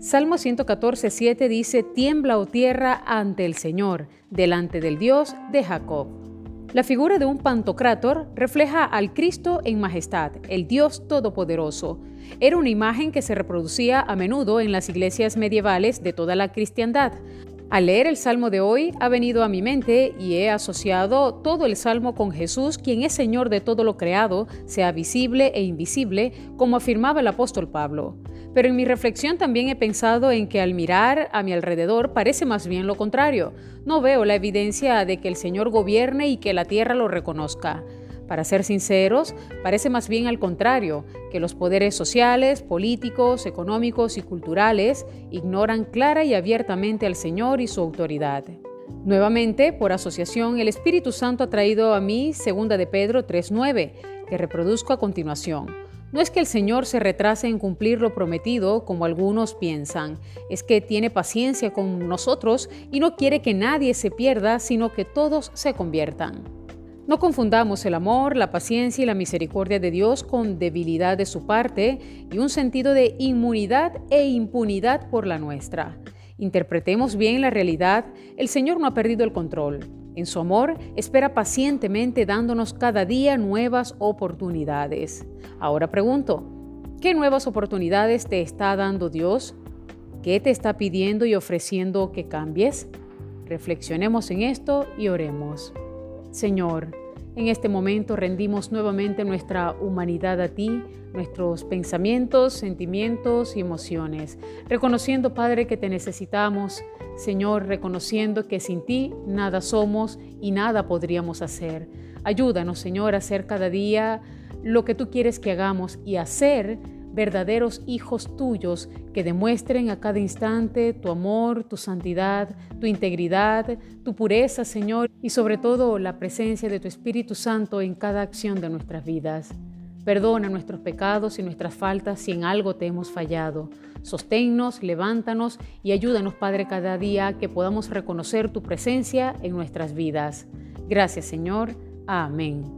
Salmo 114, 7 dice, Tiembla, o tierra, ante el Señor, delante del Dios de Jacob. La figura de un pantocrátor refleja al Cristo en majestad, el Dios Todopoderoso. Era una imagen que se reproducía a menudo en las iglesias medievales de toda la cristiandad. Al leer el Salmo de hoy ha venido a mi mente y he asociado todo el Salmo con Jesús, quien es Señor de todo lo creado, sea visible e invisible, como afirmaba el apóstol Pablo. Pero en mi reflexión también he pensado en que al mirar a mi alrededor parece más bien lo contrario. No veo la evidencia de que el Señor gobierne y que la tierra lo reconozca. Para ser sinceros, parece más bien al contrario, que los poderes sociales, políticos, económicos y culturales ignoran clara y abiertamente al Señor y su autoridad. Nuevamente, por asociación, el Espíritu Santo ha traído a mí 2 de Pedro 3.9, que reproduzco a continuación. No es que el Señor se retrase en cumplir lo prometido, como algunos piensan, es que tiene paciencia con nosotros y no quiere que nadie se pierda, sino que todos se conviertan. No confundamos el amor, la paciencia y la misericordia de Dios con debilidad de su parte y un sentido de inmunidad e impunidad por la nuestra. Interpretemos bien la realidad, el Señor no ha perdido el control. En su amor espera pacientemente dándonos cada día nuevas oportunidades. Ahora pregunto, ¿qué nuevas oportunidades te está dando Dios? ¿Qué te está pidiendo y ofreciendo que cambies? Reflexionemos en esto y oremos. Señor, en este momento rendimos nuevamente nuestra humanidad a ti, nuestros pensamientos, sentimientos y emociones, reconociendo, Padre, que te necesitamos, Señor, reconociendo que sin ti nada somos y nada podríamos hacer. Ayúdanos, Señor, a hacer cada día lo que tú quieres que hagamos y hacer verdaderos hijos tuyos que demuestren a cada instante tu amor, tu santidad, tu integridad, tu pureza, Señor, y sobre todo la presencia de tu Espíritu Santo en cada acción de nuestras vidas. Perdona nuestros pecados y nuestras faltas si en algo te hemos fallado. Sosténnos, levántanos y ayúdanos, Padre, cada día que podamos reconocer tu presencia en nuestras vidas. Gracias, Señor. Amén.